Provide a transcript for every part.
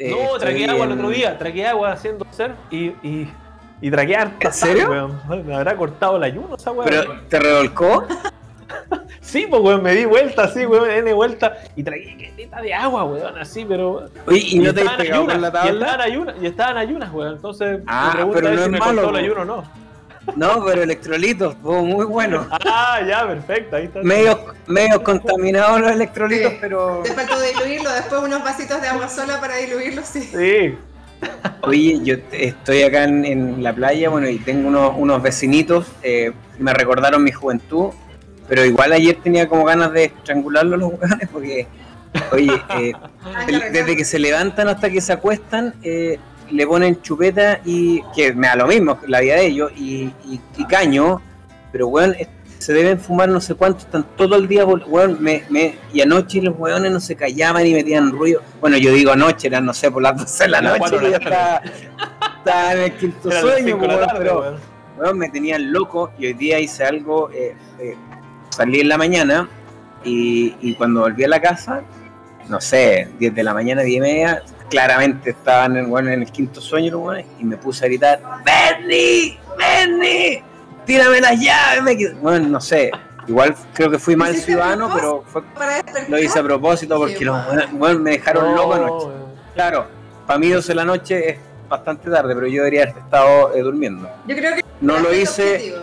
Eh, no, tragué estoy agua el otro día, tragué agua haciendo ser y, y, y tragué harta ¿En serio? weón. Me habrá cortado el ayuno esa weón. ¿Pero te revolcó? Sí, pues weón, me di vuelta así, weón, N vuelta y tragué quetita de agua, weón, así, pero. Oye, ¿y no te has pegado con la Y estaba en tabla? ayunas, y estaba en ayunas, weón. Entonces, Ah, me pregunta pero no si me malo, cortó el ayuno o no. No, pero electrolitos, oh, muy bueno. Ah, ya, perfecto, ahí está. Medio, medio contaminados los electrolitos, Sí. pero. Te faltó diluirlo, después unos vasitos de agua sola para diluirlo, sí. Sí. Oye, yo estoy acá en, en la playa, bueno, y tengo unos, unos vecinitos, eh, me recordaron mi juventud, pero igual ayer tenía como ganas de estrangularlos los hueones, porque, oye, eh, desde que se levantan hasta que se acuestan, eh, le ponen chupeta y, que me da lo mismo, la vida de ellos, y, y- y caño, pero weón, se deben fumar no sé cuánto, están todo el día, weón, me, me, y anoche los weones no se callaban y metían ruido. Bueno, yo digo anoche, eran, no sé, por las 12 de la noche, cuatro yo estaba, estaba en el quinto sueño, weón, tarde, pero weón. weón, me tenían loco y hoy día hice algo, eh, eh, salí en la mañana y, y cuando volví a la casa, no sé, 10 de la mañana, 10 y media, claramente estaban en, bueno, en el quinto sueño y me puse a gritar, ¡Bernie! ¡Bernie! ¡Tírame las llaves! me Bueno, no sé, igual creo que fui mal ¿Hiciste a ciudadano, pero fue, lo hice a propósito porque los weón, me dejaron No, loco anoche. Claro, para mí 12 de la noche es bastante tarde, pero yo debería haber estado eh, durmiendo. Yo creo que No lo hice, objetivo.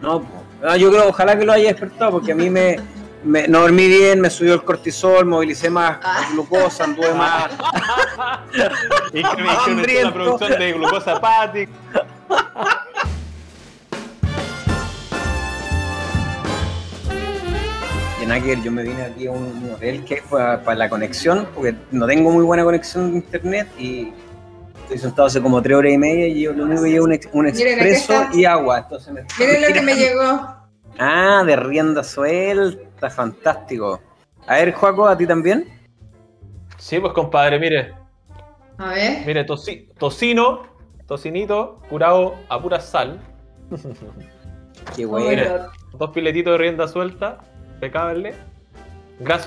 no, po. Ah, yo creo, ojalá que lo haya despertado, porque a mí me, me- no dormí bien, me subió el cortisol, movilicé más Ah. glucosa, anduve más. Y que me hicieron Hambriento. la producción de glucosa hepática. Que ver, yo me vine aquí a un, un hotel que fue para la conexión, porque no tengo muy buena conexión de internet y estoy sentado hace como tres horas y media y yo lo único que llevo un, ex- un aquí expreso y agua. Entonces me Miren lo que me llegó. Ah, de rienda suelta, fantástico. A ver, Joaco, ¿a ti también? Sí, pues compadre, mire. A ver. Mire, toci- tocino, tocinito, curado a pura sal. Qué Oh, bueno. Dos piletitos de rienda suelta, impecable.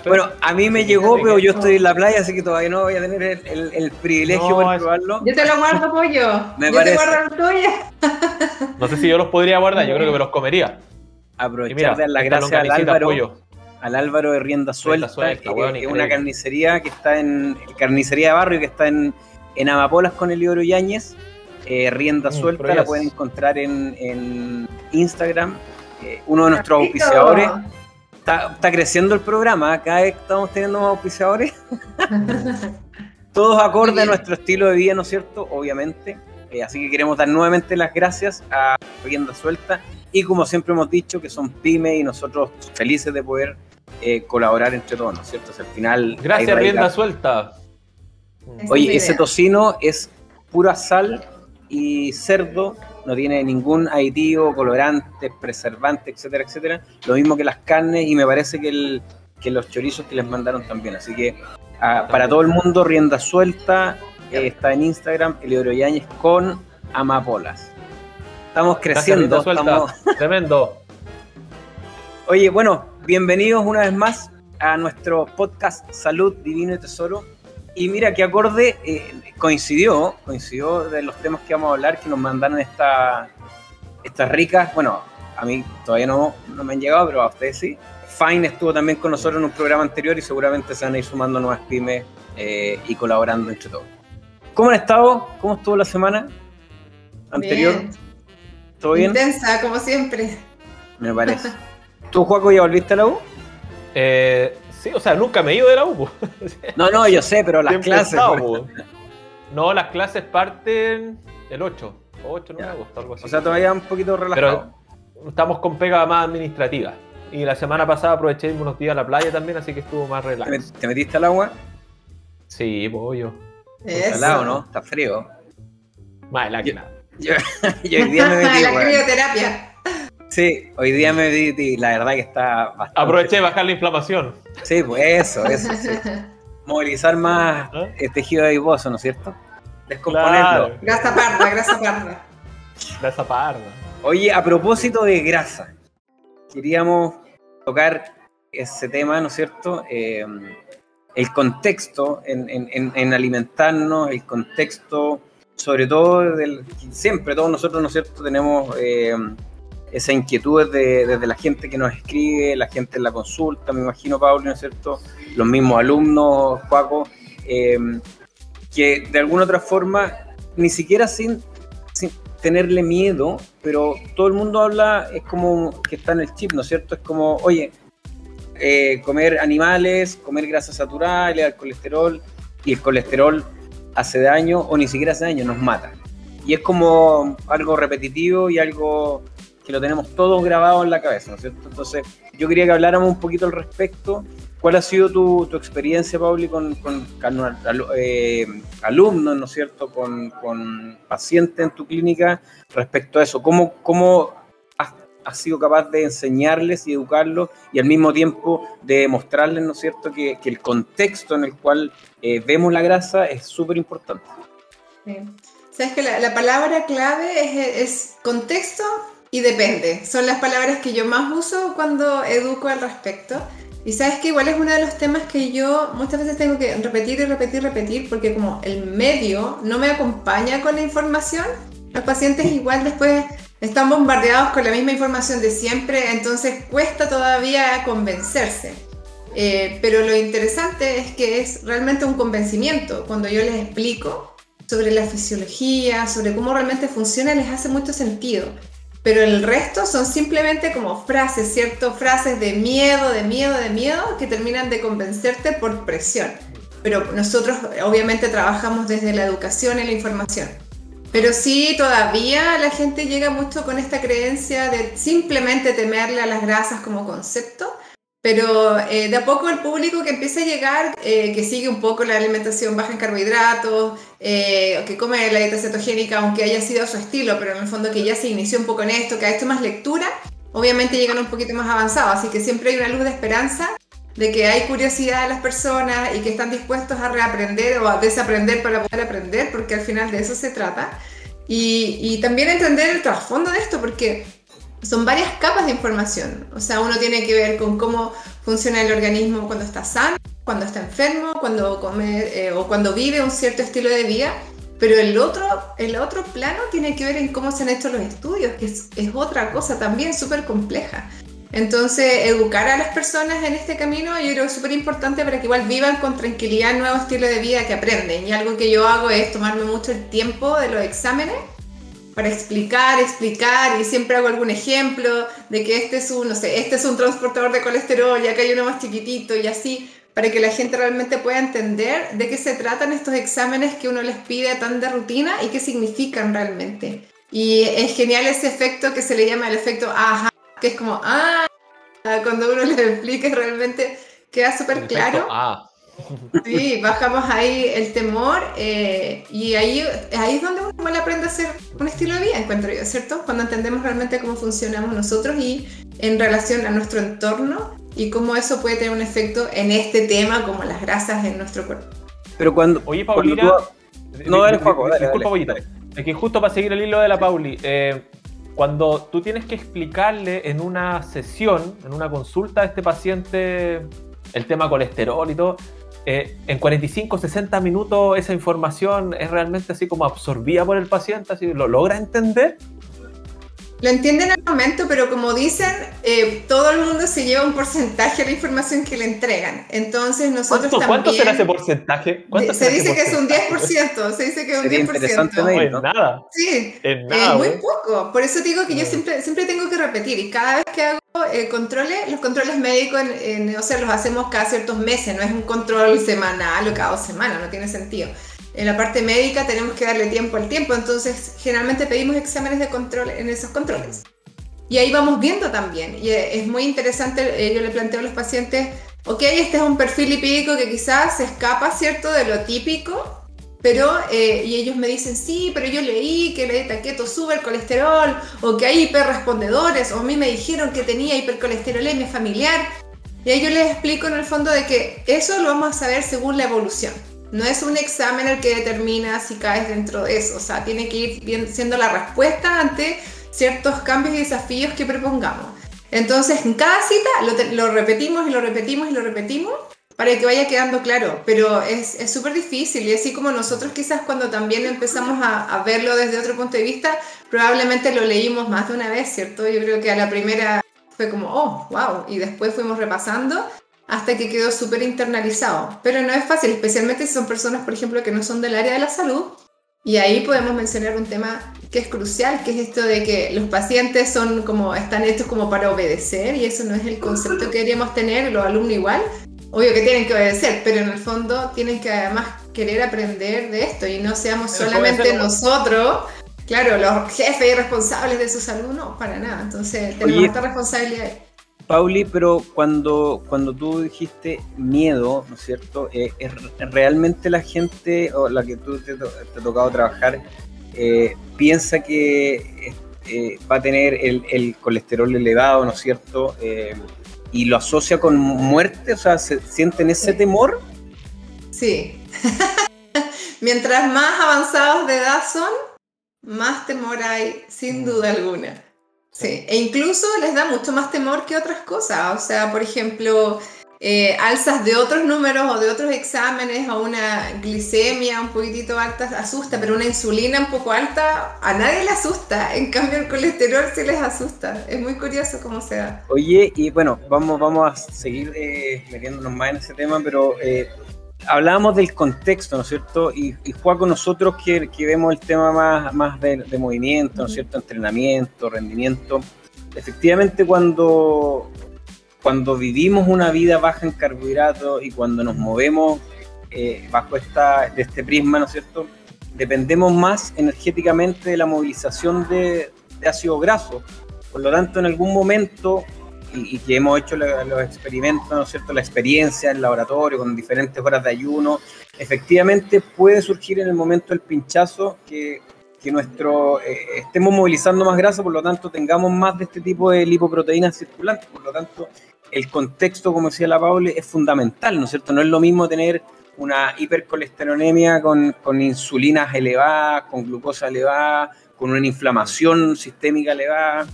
Bueno, a mí me llegó, pero que- yo estoy en la playa, así que todavía no voy a tener el, el- el privilegio No, de es- probarlo. Yo te lo guardo, pollo. Me yo parece. te guardo el tuyo. No sé si yo los podría guardar, yo creo que me los comería. Y Aprovechar mira, de esta gracias al Álvaro, pollo. Al Álvaro de Rienda Suelta, Suelta, que- es una carnicería que está en carnicería de barrio que está en, en Amapolas con Eliodoro Yáñez. Eh, Rienda Mm, Suelta la pueden encontrar en, en Instagram. Eh, uno de nuestros auspiciadores. Está, está creciendo el programa, cada vez estamos teniendo más auspiciadores. Todos acorde a nuestro estilo de vida, ¿no es cierto? Obviamente. Eh, así que queremos dar nuevamente las gracias a Rienda Suelta y como siempre hemos dicho que son pymes y nosotros felices de poder eh, colaborar entre todos, ¿no es cierto? O sea, al final... Gracias, rienda suelta. Es Oye, ese idea. tocino es pura sal y cerdo, no tiene ningún aditivo, colorante, preservante, etcétera, etcétera. Lo mismo que las carnes y me parece que, el- que los chorizos que les mandaron también. Así que ah, para todo el mundo, rienda suelta, eh, está en Instagram, Eliodoro Yáñez con Amapolas. Estamos creciendo, rienda suelta. estamos... Tremendo. Oye, bueno, bienvenidos una vez más a nuestro podcast Salud, Divino y Tesoro. Y mira que acorde eh, coincidió, coincidió de los temas que vamos a hablar, que nos mandaron esta, estas ricas, bueno, a mí todavía no, no me han llegado, pero a ustedes sí. Fine estuvo también con nosotros en un programa anterior y seguramente se van a ir sumando nuevas pymes eh, y colaborando entre todos. ¿Cómo han estado? ¿Cómo estuvo la semana anterior? Bien. ¿Todo bien? Intensa, como siempre. Me parece. ¿Tú, Juaco, ya volviste a la U? Eh, sí, o sea, nunca me he ido de la U. po. No, no, yo sé, pero las Siempre clases. estado. No, las clases parten el 8. 8, 9 Ya. de agosto, algo así. O sea, todavía un poquito relajado. Pero estamos con pega más administrativa. Y la semana pasada aproveché unos días a la playa también, así que estuvo más ¿Te, relax. met- te metiste al agua? Sí, pollo. Eso. Salado, ¿no? Está frío. Más helado que Yo- nada. Yo, yo hoy día me metí, la crioterapia. Sí, hoy día me metí la verdad que está bastante. Aproveché de bajar la inflamación. Sí, pues eso, eso, sí. Movilizar más ¿Ah? el tejido adiposo, ¿no es cierto? Descomponerlo. Claro, grasa parda, grasa parda. esa parda. Oye, a propósito de grasa, queríamos tocar ese tema, ¿no es cierto? Eh, el contexto en, alimentarnos, el contexto, sobre todo, siempre todos nosotros, ¿no es cierto?, tenemos eh, esa inquietud desde, la gente que nos escribe, la gente en la consulta, me imagino, Pablo, ¿no es cierto?, los mismos alumnos, Paco, eh, que de alguna otra forma, ni siquiera sin, sin tenerle miedo, pero todo el mundo habla, es como que está en el chip, ¿no es cierto? Es como, oye, eh, comer animales, comer grasa saturada, el colesterol, y el colesterol hace daño o ni siquiera hace daño, nos mata. Y es como algo repetitivo y algo que lo tenemos todos grabado en la cabeza, ¿no es cierto? Entonces, yo quería que habláramos un poquito al respecto. ¿Cuál ha sido tu, tu experiencia, Pauli, con, con, eh, alumnos, ¿no es cierto?, con, con, pacientes en tu clínica respecto a eso. ¿Cómo, cómo has sido capaz de enseñarles y educarlos y al mismo tiempo de mostrarles, ¿no es cierto?, que, el contexto en el cual eh, vemos la grasa es súper importante. Sabes que la, palabra clave es, contexto y depende. Son las palabras que yo más uso cuando educo al respecto. Y sabes que igual es uno de los temas que yo muchas veces tengo que repetir y repetir repetir porque como el medio no me acompaña con la información, los pacientes igual después están bombardeados con la misma información de siempre, entonces cuesta todavía convencerse. Eh, pero lo interesante es que es realmente un convencimiento. Cuando yo les explico sobre la fisiología, sobre cómo realmente funciona, les hace mucho sentido. Pero el resto son simplemente como frases, ¿cierto? Frases de miedo, de miedo, de miedo, que terminan de convencerte por presión. Pero nosotros obviamente trabajamos desde la educación y la información. Pero sí, todavía la gente llega mucho con esta creencia de simplemente temerle a las grasas como concepto, pero eh, de a poco el público que empieza a llegar, eh, que sigue un poco la alimentación baja en carbohidratos, eh, que come la dieta cetogénica, aunque haya sido a su estilo, pero en el fondo que ya se inició un poco en esto, que ha hecho más lectura, obviamente llegan un poquito más avanzados, así que siempre hay una luz de esperanza de que hay curiosidad de las personas y que están dispuestos a reaprender o a desaprender para poder aprender, porque al final de eso se trata. Y, también entender el trasfondo de esto, porque son varias capas de información. O sea, uno tiene que ver con cómo funciona el organismo cuando está sano, cuando está enfermo, cuando come eh, o cuando vive un cierto estilo de vida. Pero el otro, el otro plano tiene que ver en cómo se han hecho los estudios, que es, es otra cosa también súper compleja. Entonces, educar a las personas en este camino yo creo que es súper importante para que igual vivan con tranquilidad el nuevo estilo de vida que aprenden. Y algo que yo hago es tomarme mucho el tiempo de los exámenes para explicar, explicar, y siempre hago algún ejemplo de que este es un, no sé, este es un transportador de colesterol y acá hay uno más chiquitito y así, para que la gente realmente pueda entender de qué se tratan estos exámenes que uno les pide tan de rutina y qué significan realmente. Y es genial ese efecto que se le llama el efecto aha, que es como, ah, cuando uno le explica realmente queda súper claro. Ah. Sí, bajamos ahí el temor eh, y ahí, ahí es donde uno le aprende a hacer un estilo de vida, encuentro yo, ¿cierto? Cuando entendemos realmente cómo funcionamos nosotros y en relación a nuestro entorno y cómo eso puede tener un efecto en este tema como las grasas en nuestro cuerpo. Pero cuando... Oye, Paulina... No, dale, Juaco, Disculpa, Es que justo para seguir el hilo de la Pauli, eh, cuando tú tienes que explicarle en una sesión, en una consulta a este paciente el tema colesterol y todo, eh, en 45, 60 minutos esa información es realmente así como absorbida por el paciente, así lo logra entender lo entienden al momento, pero como dicen, eh, todo el mundo se lleva un porcentaje de la información que le entregan. Entonces nosotros ¿Cuánto, también... ¿Cuánto será ese porcentaje? se dice que es un 10%, se dice que es un 10%. No es nada. Sí, es, muy poco. Por eso digo que yo siempre, siempre tengo que repetir y cada vez que hago eh, controles, los controles médicos, en, o sea, los hacemos cada ciertos meses, no es un control semanal o cada dos semanas, no tiene sentido en la parte médica tenemos que darle tiempo al tiempo, entonces generalmente pedimos exámenes de control en esos controles. Y ahí vamos viendo también, y es muy interesante, eh, yo le planteo a los pacientes, ok, este es un perfil lipídico que quizás se escapa, ¿cierto?, de lo típico, pero, eh, y ellos me dicen, sí, pero yo leí que la dieta keto sube el colesterol, o que hay hiperrespondedores, o a mí me dijeron que tenía hipercolesterolemia familiar, y ahí yo les explico en el fondo de que eso lo vamos a saber según la evolución. No es un examen el que determina si caes dentro de eso, o sea, tiene que ir siendo la respuesta ante ciertos cambios y desafíos que propongamos. Entonces, en cada cita lo, repetimos y lo repetimos y lo repetimos para que vaya quedando claro, pero es súper difícil y así como nosotros quizás cuando también empezamos a, verlo desde otro punto de vista, probablemente lo leímos más de una vez, ¿cierto? Yo creo que a la primera fue como, oh, wow, y después fuimos repasando hasta que quedó súper internalizado. Pero no es fácil, especialmente si son personas, por ejemplo, que no son del área de la salud. Y ahí podemos mencionar un tema que es crucial, que es esto de que los pacientes son como, están hechos como para obedecer y eso no es el concepto que deberíamos tener, los alumnos igual, obvio que tienen que obedecer, pero en el fondo tienen que además querer aprender de esto y no seamos solamente nosotros, claro, los jefes y responsables de sus alumnos, para nada. Entonces tenemos esta responsabilidad. Pauli, pero cuando, cuando tú dijiste miedo, ¿no es cierto? Eh, ¿Es realmente la gente o la que tú te, ha tocado trabajar eh, piensa que eh, va a tener el, el, colesterol elevado, ¿no es cierto? y lo asocia con muerte, o sea, ¿sienten ese temor? Sí. Mientras más avanzados de edad son, más temor hay, sin mm. duda alguna. Sí, e incluso les da mucho más temor que otras cosas. O sea, por ejemplo, eh, alzas de otros números o de otros exámenes o una glicemia un poquitito alta asusta, pero una insulina un poco alta a nadie le asusta. En cambio, el colesterol sí les asusta. Es muy curioso cómo se da. Oye, y bueno, vamos, vamos a seguir eh, metiéndonos más en ese tema, pero eh, hablábamos del contexto, ¿no es cierto? Y, y con nosotros que, que, vemos el tema más, más de, de movimiento, ¿no es cierto? Entrenamiento, rendimiento. Efectivamente, cuando cuando vivimos una vida baja en carbohidratos y cuando nos movemos eh, bajo esta, de este prisma, ¿no es cierto? Dependemos más energéticamente de la movilización de, ácido graso. Por lo tanto, en algún momento, y, que hemos hecho los experimentos, ¿no es cierto? La experiencia en laboratorio con diferentes horas de ayuno, efectivamente puede surgir en el momento del pinchazo que que nuestro eh, estemos movilizando más grasa, por lo tanto tengamos más de este tipo de lipoproteínas circulantes, por lo tanto el contexto, como decía la Paule, es fundamental, ¿no es cierto? No es lo mismo tener una hipercolesterolemia con, con insulinas elevadas, con glucosa elevada, con una inflamación sistémica elevada,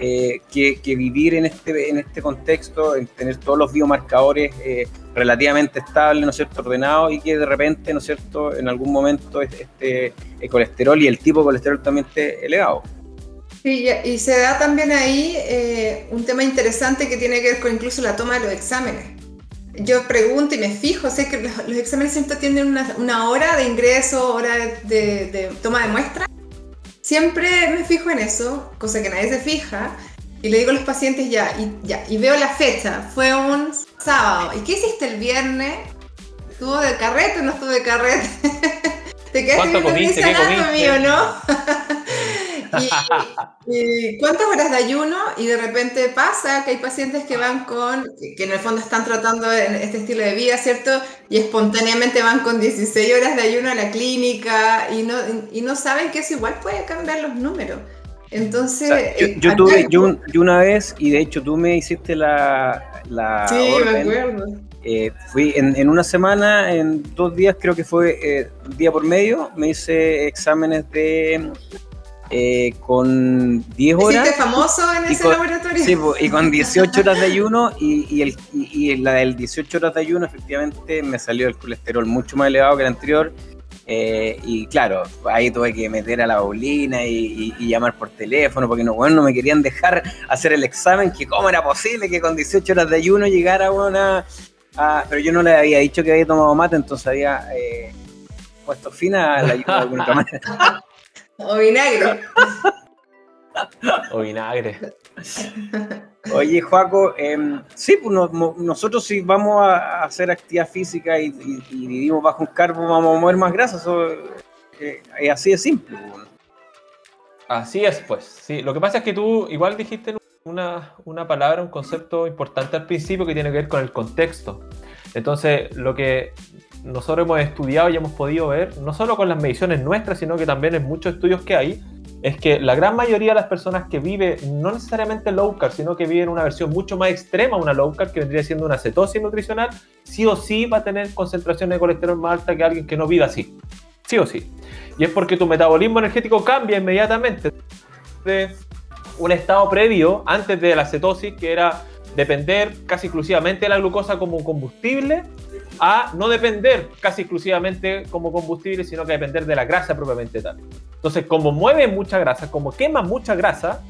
eh, que, vivir en este, en este contexto, en tener todos los biomarcadores eh, relativamente estables, ¿no es cierto?, ordenados y que de repente, ¿no es cierto?, en algún momento este, el colesterol y el tipo de colesterol también esté elevado. Sí, y se da también ahí eh, un tema interesante que tiene que ver con incluso la toma de los exámenes. Yo pregunto y me fijo, sé que los, exámenes siempre tienen una, hora de ingreso, hora de toma de muestra, Siempre me fijo en eso, cosa que nadie se fija, y le digo a los pacientes ya, y, ya, y veo la fecha, fue un sábado, ¿y qué hiciste el viernes? ¿Estuvo de carrete o no estuvo de carrete? ¿Te quedaste viendo comiste, mío, no? y, cuántas horas de ayuno y de repente pasa que hay pacientes que van con, que en el fondo están tratando este estilo de vida, ¿cierto? Y espontáneamente van con 16 horas de ayuno a la clínica y no, y no saben que eso igual puede cambiar los números. Entonces... yo, eh, tuve, yo, una vez, y de hecho tú me hiciste la... la sí, me acuerdo. Eh, fui en, en, una semana, en dos días creo que fue eh, día por medio, me hice exámenes de eh, con 10 horas. famoso en ese laboratorio? Sí, y con 18 horas de ayuno y, y, el, y, la del 18 horas de ayuno efectivamente me salió el colesterol mucho más elevado que el anterior. Eh, y claro, ahí tuve que meter a la Paulina y, llamar por teléfono porque no, bueno, no me querían dejar hacer el examen, que cómo era posible que con 18 horas de ayuno llegara una... pero yo no le había dicho que había tomado mate, entonces había eh, puesto fin a la ayuno de alguna manera. O vinagre. o vinagre. Oye, Joaco, em, sí, pues nosotros si vamos a hacer actividad física y, vivimos bajo un carbo, vamos a mover más grasa. Eso, eh, es así de simple. Pues, así es, pues. Sí, lo que pasa es que tú igual dijiste una, una palabra, un concepto importante al principio que tiene que ver con el contexto. Entonces, lo que nosotros hemos estudiado y hemos podido ver, no solo con las mediciones nuestras, sino que también en muchos estudios que hay, es que la gran mayoría de las personas que vive no necesariamente low carb, sino que viven una versión mucho más extrema, una low carb que vendría siendo una cetosis nutricional, sí o sí va a tener concentración de colesterol más alta que alguien que no viva así. Sí o sí. Y es porque tu metabolismo energético cambia inmediatamente de un estado previo, antes de la cetosis, que era depender casi exclusivamente de la glucosa como combustible a no depender casi exclusivamente como combustible, sino que depender de la grasa propiamente tal. Entonces, como mueve mucha grasa, como quema mucha grasa,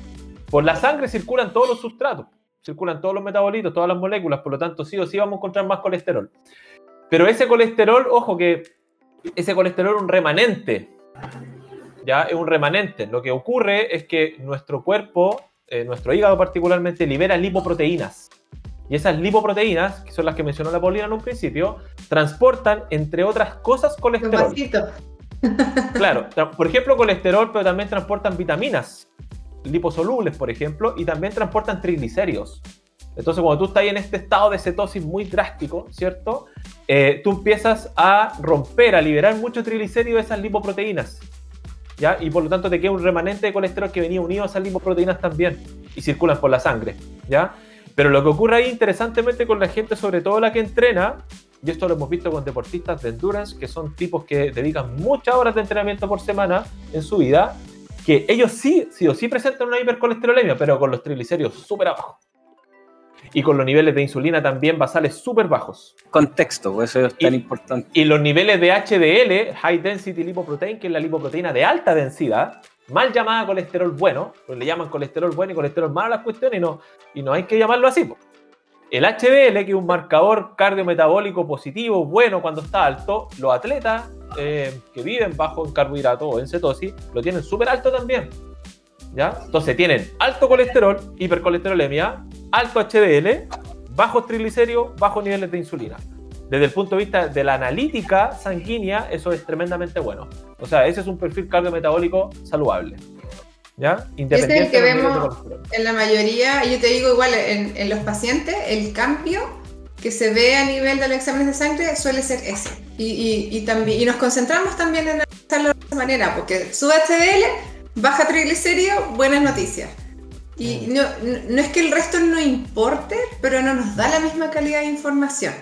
por la sangre circulan todos los sustratos, circulan todos los metabolitos, todas las moléculas, por lo tanto, sí o sí vamos a encontrar más colesterol. Pero ese colesterol, ojo que ese colesterol es un remanente, ya es un remanente. Lo que ocurre es que nuestro cuerpo, eh, nuestro hígado particularmente, libera lipoproteínas. Y esas lipoproteínas, que son las que mencionó la Paulina en un principio, transportan, entre otras cosas, colesterol. Claro, por ejemplo, colesterol, pero también transportan vitaminas, liposolubles, por ejemplo, y también transportan triglicéridos. Entonces, cuando tú estás en este estado de cetosis muy drástico, ¿cierto? Eh, tú empiezas a romper, a liberar mucho triglicérido de esas lipoproteínas. ¿Ya? Y por lo tanto te queda un remanente de colesterol que venía unido a esas lipoproteínas también y circulan por la sangre, ¿ya? Pero lo que ocurre ahí interesantemente con la gente, sobre todo la que entrena, y esto lo hemos visto con deportistas de endurance, que son tipos que dedican muchas horas de entrenamiento por semana en su vida, que ellos sí, sí o sí presentan una hipercolesterolemia, pero con los triglicéridos súper abajo. Y con los niveles de insulina también basales súper bajos. Contexto, pues, eso es tan importante. Y los niveles de HDL, High Density Lipoprotein, que es la lipoproteína de alta densidad, mal llamada colesterol bueno, pues le llaman colesterol bueno y colesterol malo a las cuestiones y no, y no hay que llamarlo así. El HDL, que es un marcador cardiometabólico positivo, bueno cuando está alto, los atletas eh, que viven bajo en carbohidratos o en cetosis lo tienen súper alto también. ¿Ya? Entonces tienen alto colesterol, hipercolesterolemia, alto HDL, bajos triglicéridos, bajos niveles de insulina. Desde el punto de vista de la analítica sanguínea, eso es tremendamente bueno. O sea, ese es un perfil cardiometabólico saludable. ¿Ya? Independiente es el que vemos en la mayoría, yo te digo igual, en, los pacientes, el cambio que se ve a nivel de los exámenes de sangre suele ser ese. Y, también, y nos concentramos también en hacerlo de esa manera, porque sube HDL, baja triglicérido, buenas noticias. Y mm. no, no, es que el resto no importe, pero no nos da la misma calidad de información.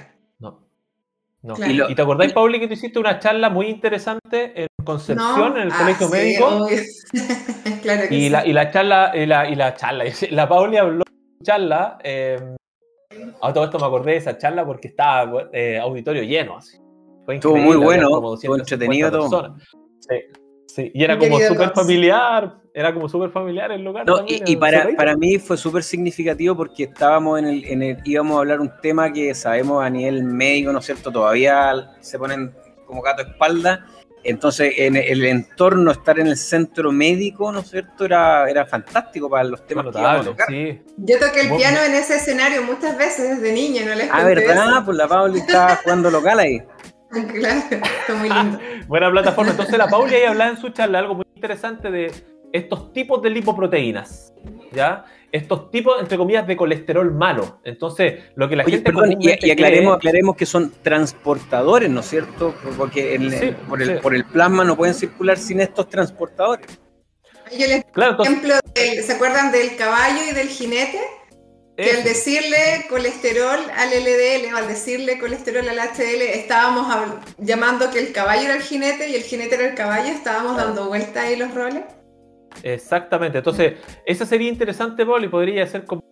¿Y, te acordáis, Pauli, que tú hiciste una charla muy interesante en Concepción, en el ah, Colegio Médico? claro que y, sí. la, y la charla, y la, y la charla, la Pauli habló de charla. Eh, a todo esto me acordé de esa charla porque estaba eh, auditorio lleno. Así. Estuvo muy bueno, estuvo entretenido todo. Sí. Sí, y era como súper familiar, era como súper familiar el lugar. y, para, para, mí fue súper significativo porque estábamos en el, en el, íbamos a hablar un tema que sabemos a nivel médico, ¿no es cierto? Todavía se ponen como gato a espalda. Entonces, en el entorno, estar en el centro médico, ¿no es cierto? Era, era fantástico para los temas que íbamos a tocar. Yo toqué el piano en ese escenario muchas veces desde niña, ¿no les Ah, ¿verdad? Pues la Pauli estaba jugando local ahí. Claro, está muy lindo. Buena plataforma. Entonces la Pauli ahí hablaba en su charla algo muy interesante de estos tipos de lipoproteínas, ¿ya? Estos tipos, entre comillas, de colesterol malo. Entonces, lo que la gente... Perdón, y, aclaremos, aclaremos que son transportadores, ¿no es cierto? Porque por, el, por el plasma no pueden circular sin estos transportadores. Yo les claro, ejemplo, ¿se acuerdan del caballo y del jinete? Que al decirle colesterol al LDL o al decirle colesterol al HDL, estábamos llamando que el caballo era el jinete y el jinete era el caballo, estábamos dando vuelta ahí los roles. Exactamente, entonces, esa sería interesante, Paul, y podría ser como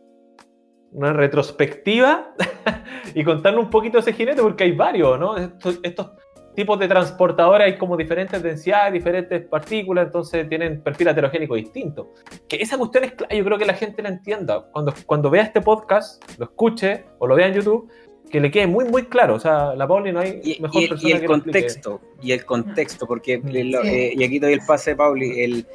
una retrospectiva y contarnos un poquito de ese jinete, porque hay varios, ¿no? Estos, estos tipos de transportadores hay como diferentes densidades, diferentes partículas, entonces tienen perfil heterogénico distinto. Que esa cuestión es clara, yo creo que la gente la entienda. Cuando, cuando vea este podcast, lo escuche o lo vea en YouTube, que le quede muy, muy claro. O sea, la Pauli no hay mejor persona y el contexto, Y el contexto, porque, mm. eh, y aquí doy el pase de Pauli, el,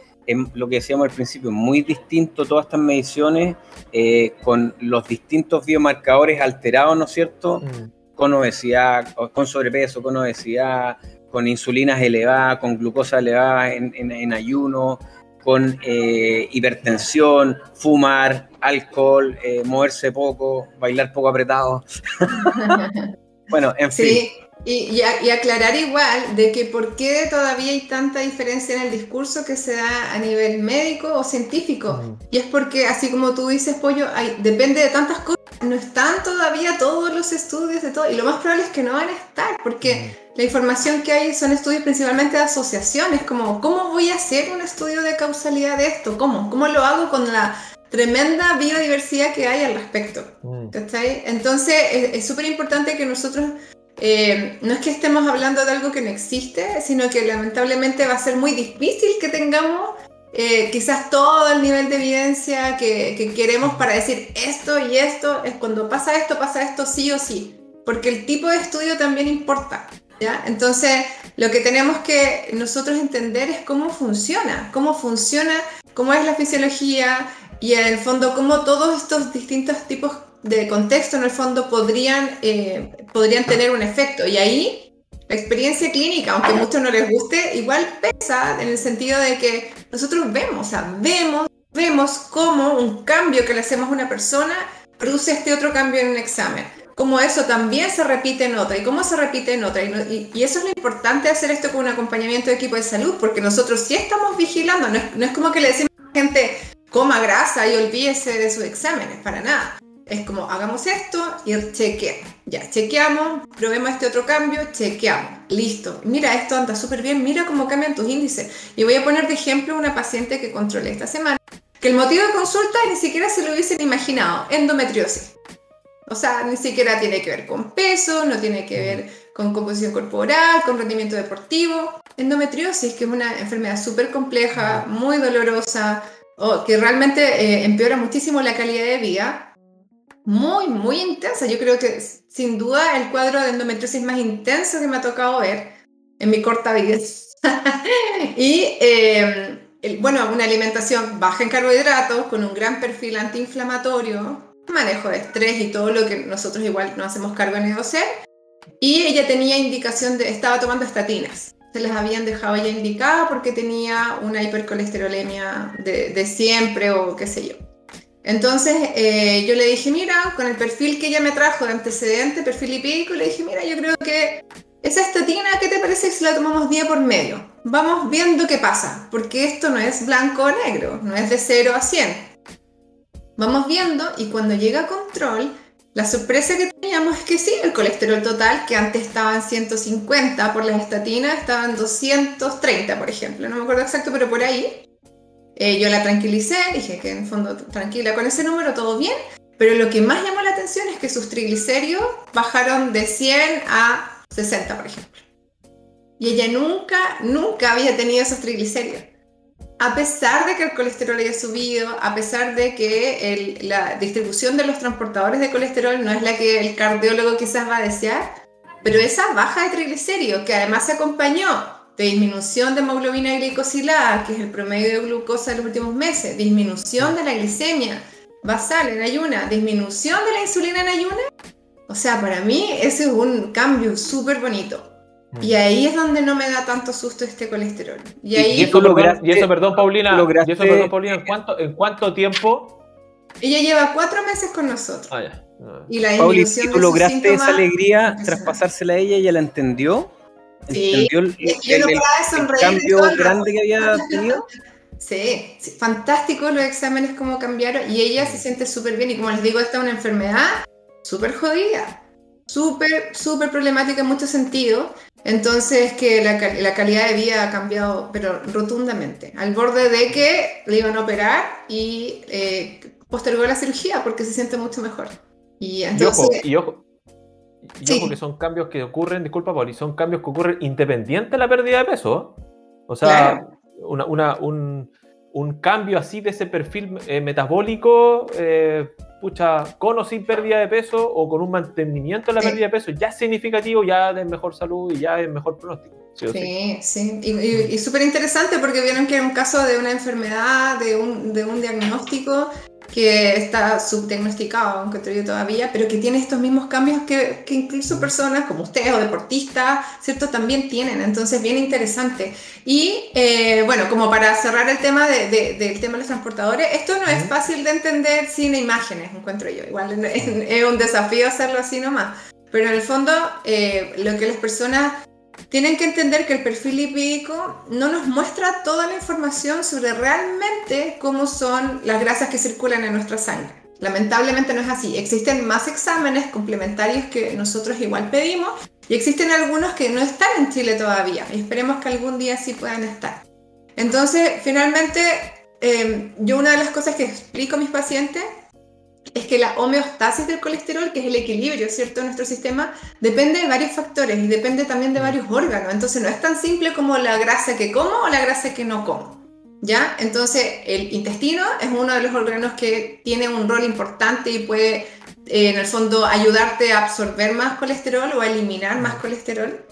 lo que decíamos al principio, muy distinto todas estas mediciones eh, con los distintos biomarcadores alterados, ¿no es cierto? Mm con obesidad, con sobrepeso, con obesidad, con insulinas elevadas, con glucosa elevada en, ayuno, con eh, hipertensión, fumar, alcohol, eh, moverse poco, bailar poco apretado. bueno, en fin. Y, aclarar igual de que por qué todavía hay tanta diferencia en el discurso que se da a nivel médico o científico. Y es porque, así como tú dices, Pollo, hay, depende de tantas cosas. No están todavía todos los estudios de todo. Y lo más probable es que no van a estar, porque la información que hay son estudios principalmente de asociaciones, como, ¿cómo voy a hacer un estudio de causalidad de esto? ¿Cómo? ¿Cómo lo hago con la tremenda biodiversidad que hay al respecto. Mm. Entonces es súper importante que nosotros, eh, no es que estemos hablando de algo que no existe, sino que lamentablemente va a ser muy difícil que tengamos eh, quizás todo el nivel de evidencia que, que, queremos para decir esto y esto, es cuando pasa esto, pasa esto sí o sí, porque el tipo de estudio también importa. ¿ya? Entonces, lo que tenemos que nosotros entender es cómo funciona, cómo funciona, cómo es la fisiología, y en el fondo cómo todos estos distintos tipos de contexto en el fondo podrían, eh, podrían tener un efecto. Y ahí la experiencia clínica, aunque a muchos no les guste, igual pesa en el sentido de que nosotros vemos, o sea, vemos, vemos cómo un cambio que le hacemos a una persona produce este otro cambio en un examen. Cómo eso también se repite en otra y cómo se repite en otra. Y, y, eso es lo importante hacer esto con un acompañamiento de equipo de salud, porque nosotros sí estamos vigilando, no es, no es como que le decimos a la gente, coma grasa y olvídese de sus exámenes, para nada. Es como, hagamos esto y chequeamos. Ya, chequeamos, probemos este otro cambio, chequeamos. Listo. Mira, esto anda súper bien, mira cómo cambian tus índices. Y voy a poner de ejemplo una paciente que controlé esta semana, que el motivo de consulta ni siquiera se lo hubiesen imaginado, endometriosis. O sea, ni siquiera tiene que ver con peso, no tiene que ver con composición corporal, con rendimiento deportivo. Endometriosis, que es una enfermedad súper compleja, muy dolorosa, que realmente eh, empeora muchísimo la calidad de vida, muy, muy intensa. Yo creo que sin duda el cuadro de endometriosis más intenso que me ha tocado ver en mi corta vida. y eh, bueno, una alimentación baja en carbohidratos, con un gran perfil antiinflamatorio, manejo de estrés y todo lo que nosotros igual no hacemos cargo en el Y ella tenía indicación de, estaba tomando estatinas se les habían dejado ya indicada porque tenía una hipercolesterolemia de, siempre o qué sé yo. Entonces eh, yo le dije, mira, con el perfil que ella me trajo de antecedente, perfil lipídico, le dije, mira, yo creo que esa estatina, ¿qué te parece si la tomamos día por medio? Vamos viendo qué pasa, porque esto no es blanco o negro, no es de 0 a 100. Vamos viendo y cuando llega a control, la sorpresa que teníamos es que sí, el colesterol total, que antes estaba en 150 por las estatinas, estaba en 230, por ejemplo. No me acuerdo exacto, pero por ahí. Eh, yo la tranquilicé, dije que en fondo tranquila con ese número, todo bien. Pero lo que más llamó la atención es que sus triglicéridos bajaron de 100 a 60, por ejemplo. Y ella nunca, nunca había tenido esos triglicéridos a pesar de que el colesterol haya subido, a pesar de que la distribución de los transportadores de colesterol no es la que el cardiólogo quizás va a desear, pero esa baja de triglicéridos, que además se acompañó de disminución de hemoglobina glicosilada, que es el promedio de glucosa de los últimos meses, disminución de la glicemia basal en ayuna, disminución de la insulina en ayuna, o sea, para mí ese es un cambio súper bonito. Y ahí es donde no me da tanto susto este colesterol. Y, ahí eso, y eso, perdón, Paulina, y eso, perdón, Paulina, ¿en cuánto, ¿en cuánto tiempo? Ella lleva cuatro meses con nosotros. Ah, ya. Y la Pauli, si tú lograste esa alegría, traspasársela a ella, ella la entendió. Sí, entendió el, cambio grande que había tenido. Sí, sí, fantástico los exámenes cómo cambiaron y ella se siente súper bien y como les digo, esta es una enfermedad súper jodida, súper, súper problemática en muchos sentidos entonces que la, calidad de vida ha cambiado, pero rotundamente, al borde de que le iban a operar y eh, postergó la cirugía porque se siente mucho mejor. Y, entonces, y ojo, y ojo, que son cambios que ocurren, disculpa Poli, son cambios que ocurren independiente de la pérdida de peso. O sea, un, cambio así de ese perfil eh, metabólico eh, pucha, con o sin pérdida de peso o con un mantenimiento de la pérdida de peso, ya es significativo, ya de mejor salud y ya es mejor pronóstico. Sí, sí, Y, súper interesante porque vieron que era un caso de una enfermedad, de un, de un diagnóstico que está subdiagnosticado, aunque todavía todavía, pero que tiene estos mismos cambios que, que, incluso personas como usted o deportistas, ¿cierto? También tienen, entonces bien interesante. Y eh, bueno, como para cerrar el tema de, del tema de los transportadores, esto no es fácil de entender sin imágenes, encuentro yo, igual es, un desafío hacerlo así nomás, pero en el fondo eh, lo que las personas tienen que entender que el perfil lipídico no nos muestra toda la información sobre realmente cómo son las grasas que circulan en nuestra sangre. Lamentablemente no es así. Existen más exámenes complementarios que nosotros igual pedimos y existen algunos que no están en Chile todavía y esperemos que algún día sí puedan estar. Entonces, finalmente, em, yo una de las cosas que explico a mis pacientes es que la homeostasis del colesterol, que es el equilibrio, ¿cierto?, de nuestro sistema, depende de varios factores y depende también de varios órganos. Entonces no es tan simple como la grasa que como o la grasa que no como. ¿Ya? Entonces el intestino es uno de los órganos que tiene un rol importante y puede, eh, en el fondo, ayudarte a absorber más colesterol o a eliminar más colesterol.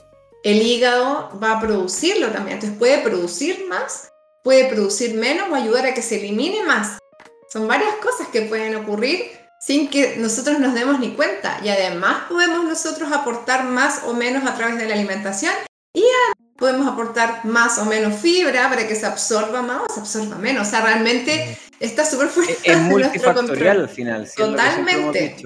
El hígado va a producirlo también, entonces puede producir más, puede producir menos o ayudar a que se elimine más. Son varias cosas que pueden ocurrir sin que nosotros nos demos ni cuenta. Y además podemos nosotros aportar más o menos a través de la alimentación y podemos aportar más o menos fibra para que se absorba más o se absorba menos. O sea, realmente está súper fuerte. Es multifactorial al final. Totalmente.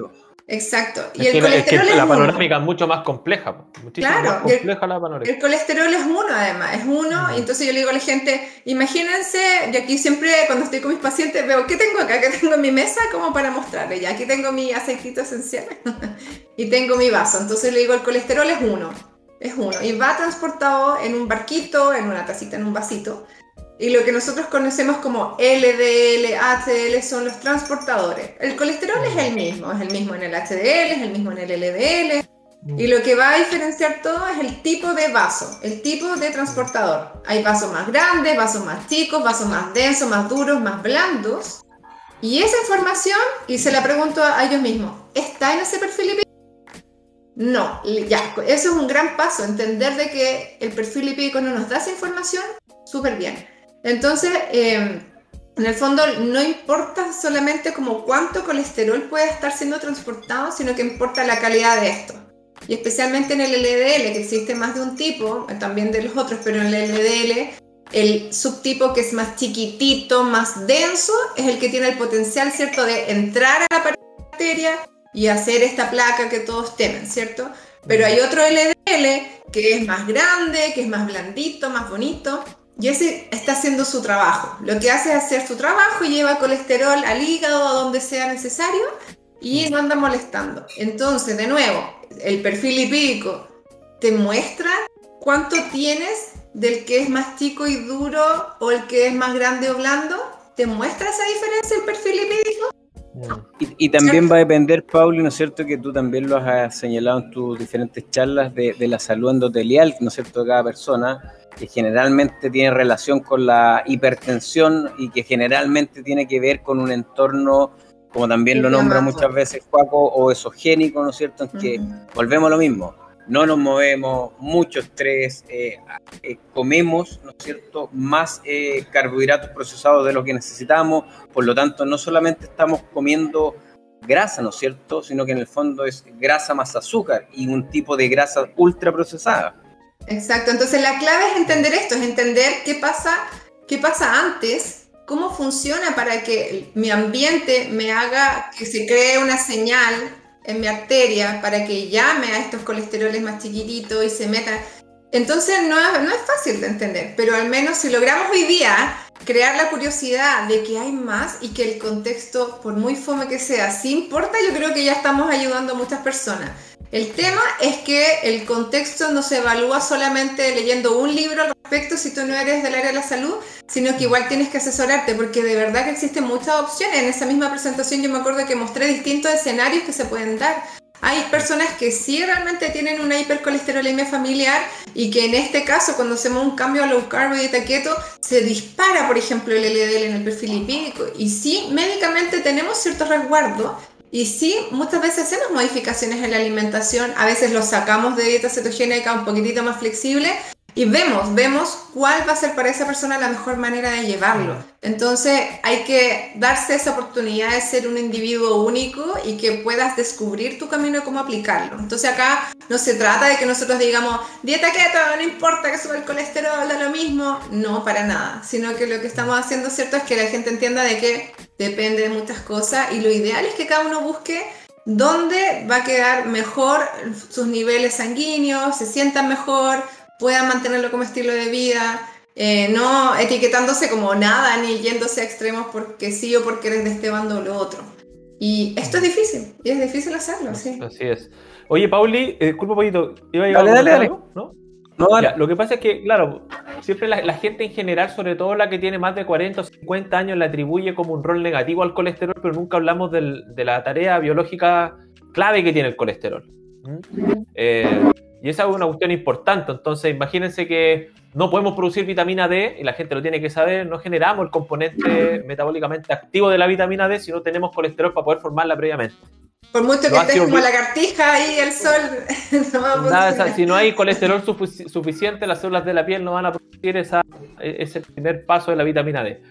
Exacto. Y el colesterol es, la panorámica es mucho más compleja. Claro, más compleja el, la panorámica. El colesterol es uno, además, es uno. Y entonces yo le digo a la gente, imagínense, yo aquí siempre cuando estoy con mis pacientes veo, ¿qué tengo acá? ¿Qué tengo en mi mesa? Como para mostrarle. Ya aquí tengo mi aceitito esencial y tengo mi vaso. Entonces le digo, el colesterol es uno. Es uno. Y va transportado en un barquito, en una tacita, en un vasito. Y lo que nosotros conocemos como LDL, HDL son los transportadores. El colesterol es el mismo, es el mismo en el HDL, es el mismo en el LDL. Y lo que va a diferenciar todo es el tipo de vaso, el tipo de transportador. Hay vasos más grandes, vasos más chicos, vasos más densos, más duros, más blandos. Y esa información, y se la pregunto a ellos mismos, ¿está en ese perfil lipídico? No, ya, eso es un gran paso, entender de que el perfil lipídico no nos da esa información, súper bien. Entonces, em, en el fondo no importa solamente como cuánto colesterol puede estar siendo transportado, sino que importa la calidad de esto. Y especialmente en el LDL, que existe más de un tipo, también de los otros, pero en el LDL, el subtipo que es más chiquitito, más denso, es el que tiene el potencial, ¿cierto?, de entrar a la bacteria y hacer esta placa que todos temen, ¿cierto? Pero hay otro LDL que es más grande, que es más blandito, más bonito, y ese está haciendo su trabajo. Lo que hace es hacer su trabajo y lleva colesterol al hígado a donde sea necesario y no anda molestando. Entonces, de nuevo, el perfil lipídico te muestra cuánto tienes del que es más chico y duro o el que es más grande o blando. ¿Te muestra esa diferencia el perfil lipídico? Y, también va a depender, Pauli, ¿no es cierto? Que tú también lo has señalado en tus diferentes charlas de, de la salud endotelial, ¿no es cierto?, de cada persona que generalmente tiene relación con la hipertensión y que generalmente tiene que ver con un entorno, como también lo nombra muchas veces Juaco, o esogénico, ¿no es cierto? En que volvemos a lo mismo, no nos movemos, mucho estrés, eh, eh, comemos, ¿no es cierto?, más eh, carbohidratos procesados de lo que necesitamos, por lo tanto no solamente estamos comiendo grasa, ¿no es cierto?, sino que en el fondo es grasa más azúcar y un tipo de grasa ultra procesada. Exacto, entonces la clave es entender esto, es entender qué pasa, qué pasa antes, cómo funciona para que mi ambiente me haga que se cree una señal en mi arteria para que llame a estos colesteroles más chiquititos y se meta. Entonces no, no es fácil de entender, pero al menos si logramos hoy día crear la curiosidad de que hay más y que el contexto, por muy fome que sea, sí importa, yo creo que ya estamos ayudando a muchas personas. El tema es que el contexto no se evalúa solamente leyendo un libro al respecto si tú no eres del área de la salud, sino que igual tienes que asesorarte porque de verdad que existen muchas opciones. En esa misma presentación yo me acuerdo que mostré distintos escenarios que se pueden dar. Hay personas que sí realmente tienen una hipercolesterolemia familiar y que en este caso cuando hacemos un cambio a low carb dieta keto se dispara por ejemplo el LDL en el perfil lipídico y sí médicamente tenemos cierto resguardo y sí, muchas veces hacemos modificaciones en la alimentación, a veces lo sacamos de dieta cetogénica un poquitito más flexible y vemos, vemos cuál va a ser para esa persona la mejor manera de llevarlo. Entonces hay que darse esa oportunidad de ser un individuo único y que puedas descubrir tu camino y cómo aplicarlo. Entonces acá no se trata de que nosotros digamos, dieta keto, no importa que suba el colesterol, da lo mismo. No, para nada. Sino que lo que estamos haciendo, ¿cierto? Es que la gente entienda de que depende de muchas cosas y lo ideal es que cada uno busque dónde va a quedar mejor sus niveles sanguíneos, se sientan mejor, puedan mantenerlo como estilo de vida, eh, no etiquetándose como nada ni yéndose a extremos porque sí o porque eres de este bando o lo otro. Y esto es difícil, y es difícil hacerlo, sí. Así es. Oye, Pauli, eh, disculpa un poquito, ¿iba a dale, dale, dale. ¿no? lo que pasa es que, claro, siempre la, gente en general, sobre todo la que tiene más de 40 o 50 años, le atribuye como un rol negativo al colesterol, pero nunca hablamos de la tarea biológica clave que tiene el colesterol. Eh, y esa es una cuestión importante. Entonces, imagínense que no podemos producir vitamina D, y la gente lo tiene que saber, no generamos el componente metabólicamente activo de la vitamina D si no tenemos colesterol para poder formarla previamente. Por mucho que estés como la cartija ahí al sol. si no hay colesterol suficiente, las células de la piel no van a producir esa, ese primer paso de la vitamina D.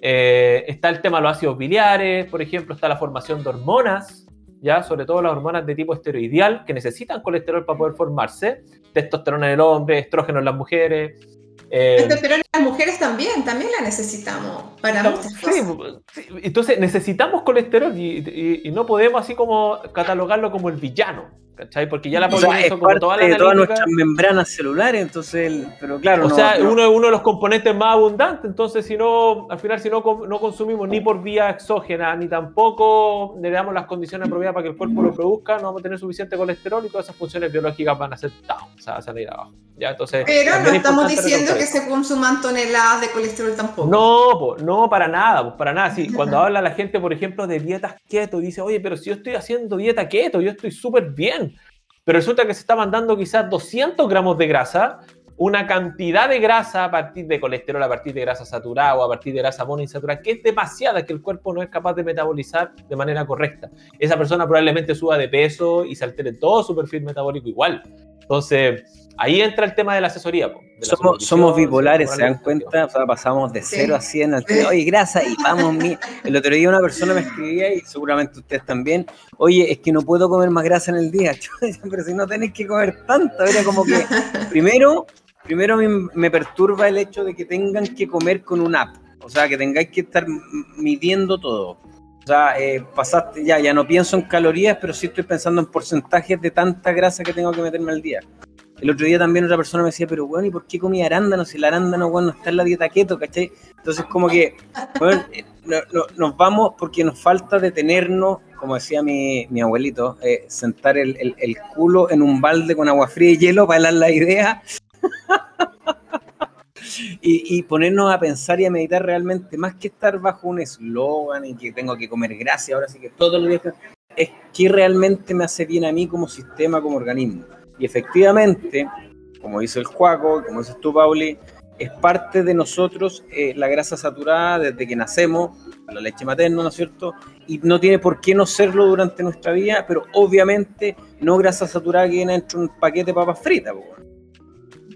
Eh, está el tema de los ácidos biliares, por ejemplo, está la formación de hormonas, ya sobre todo las hormonas de tipo esteroidial que necesitan colesterol para poder formarse, testosterona en el hombre, estrógeno en las mujeres, eh, pero las mujeres también, también la necesitamos para muchas cosas. entonces necesitamos colesterol y, no podemos así como catalogarlo como el villano. ¿Cachai? Porque ya la población es como toda la de todas nuestras membranas celulares, entonces, pero claro. O sea, Uno, uno de los componentes más abundantes, entonces si no, al final si no, no consumimos ni por vía exógena, ni tampoco le damos las condiciones apropiadas para que el cuerpo lo produzca, no vamos a tener suficiente colesterol y todas esas funciones biológicas van a ser down, o sea, van a ir abajo. ¿ya? Entonces, pero no estamos diciendo que se consuman toneladas de colesterol tampoco. No, no, para nada, para nada. Sí, cuando habla la gente, por ejemplo, de dietas keto, dice, oye, pero si yo estoy haciendo dieta keto, yo estoy súper bien pero resulta que se está mandando quizás 200 gramos de grasa, una cantidad de grasa a partir de colesterol, a partir de grasa saturada o a partir de grasa monoinsaturada, que es demasiada, que el cuerpo no es capaz de metabolizar de manera correcta. Esa persona probablemente suba de peso y se altere todo su perfil metabólico igual. Entonces, ahí entra el tema de la asesoría. somos, somos bipolares, ¿se dan cuenta? O sea, pasamos de 0 a 100 al oye, grasa, y vamos, mi... el otro día una persona me escribía, y seguramente ustedes también, oye, es que no puedo comer más grasa en el día, pero si no tenéis que comer tanto, era como que, primero, primero me, me perturba el hecho de que tengan que comer con una app, o sea, que tengáis que estar midiendo todo. O sea, eh, pasaste, ya, ya no pienso en calorías, pero sí estoy pensando en porcentajes de tanta grasa que tengo que meterme al día. El otro día también otra persona me decía, pero bueno, ¿y por qué comí arándano? Si el arándano, bueno, no está en la dieta keto, ¿cachai? Entonces, como que, bueno, eh, nos vamos porque nos falta detenernos, como decía mi, abuelito, eh, sentar el, culo en un balde con agua fría y hielo para helar la idea. y, ponernos a pensar y a meditar realmente, más que estar bajo un eslogan y que tengo que comer gracia, ahora sí que todo lo días, es que realmente me hace bien a mí como sistema, como organismo. Y efectivamente, como dice el Juaco, como dices tú, Pauli, es parte de nosotros eh, la grasa saturada desde que nacemos, la leche materna, ¿no es cierto? Y no tiene por qué no serlo durante nuestra vida, pero obviamente no grasa saturada que viene dentro de un paquete de papas fritas.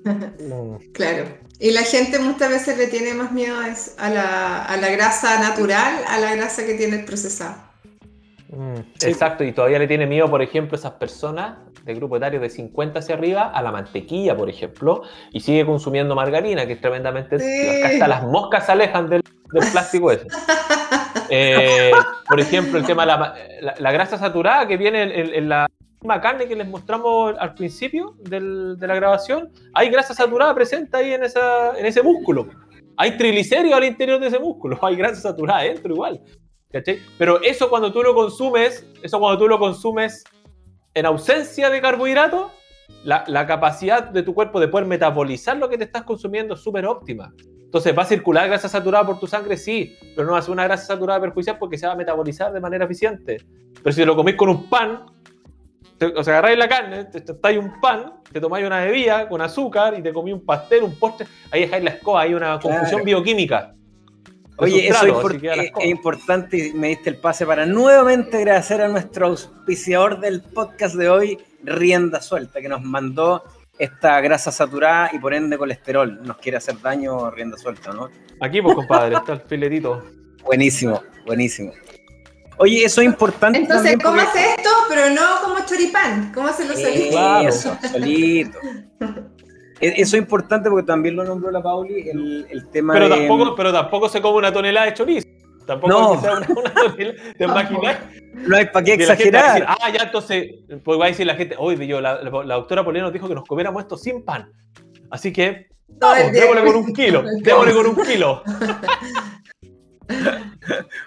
claro. Y la gente muchas veces le tiene más miedo a la, a la grasa natural, a la grasa que tiene el Mm, exacto, y todavía le tiene miedo, por ejemplo, esas personas de grupo etario de 50 hacia arriba a la mantequilla, por ejemplo, y sigue consumiendo margarina, que es tremendamente... Hasta las moscas se alejan del, plástico ese. Eh, por ejemplo, el tema de la, grasa saturada que viene en, la misma carne que les mostramos al principio de la grabación, hay grasa saturada presente ahí en, esa, en ese músculo. Hay triglicéridos al interior de ese músculo, hay grasa saturada dentro igual. Pero eso cuando tú lo consumes, eso cuando tú lo consumes en ausencia de carbohidratos, la, capacidad de tu cuerpo de poder metabolizar lo que te estás consumiendo es súper óptima. Entonces, ¿va a circular grasa saturada por tu sangre? Sí, pero no va a ser una grasa saturada perjudicial porque se va a metabolizar de manera eficiente. Pero si te lo comís con un pan, o sea, agarráis la carne, te tomáis un pan, te tomáis una bebida con azúcar y te comí un pastel, un postre, ahí dejáis la escoba, hay una confusión bioquímica. Oye, eso es, importante y me diste el pase para nuevamente agradecer a nuestro auspiciador del podcast de hoy, Rienda Suelta, que nos mandó esta grasa saturada y por ende colesterol. Nos quiere hacer daño Rienda Suelta, ¿no? Aquí, pues, compadre, está el filetito. Buenísimo, buenísimo. Oye, eso es importante. Entonces, ¿cómo hace esto? Pero no como choripán. ¿Cómo hace los solito? Eso, solito. E-, eso es importante porque también lo nombró la Pauli, el, el tema pero Tampoco, pero tampoco se come una tonelada de chorizo. Tampoco no. sea una, tonelada. ¿Te imaginas? No hay para qué exagerar. ah, ya, entonces, pues va a decir la gente, oye, yo, la, la, doctora Polina nos dijo que nos comiéramos esto sin pan. Así que, vamos, démosle con un kilo, démosle con un kilo.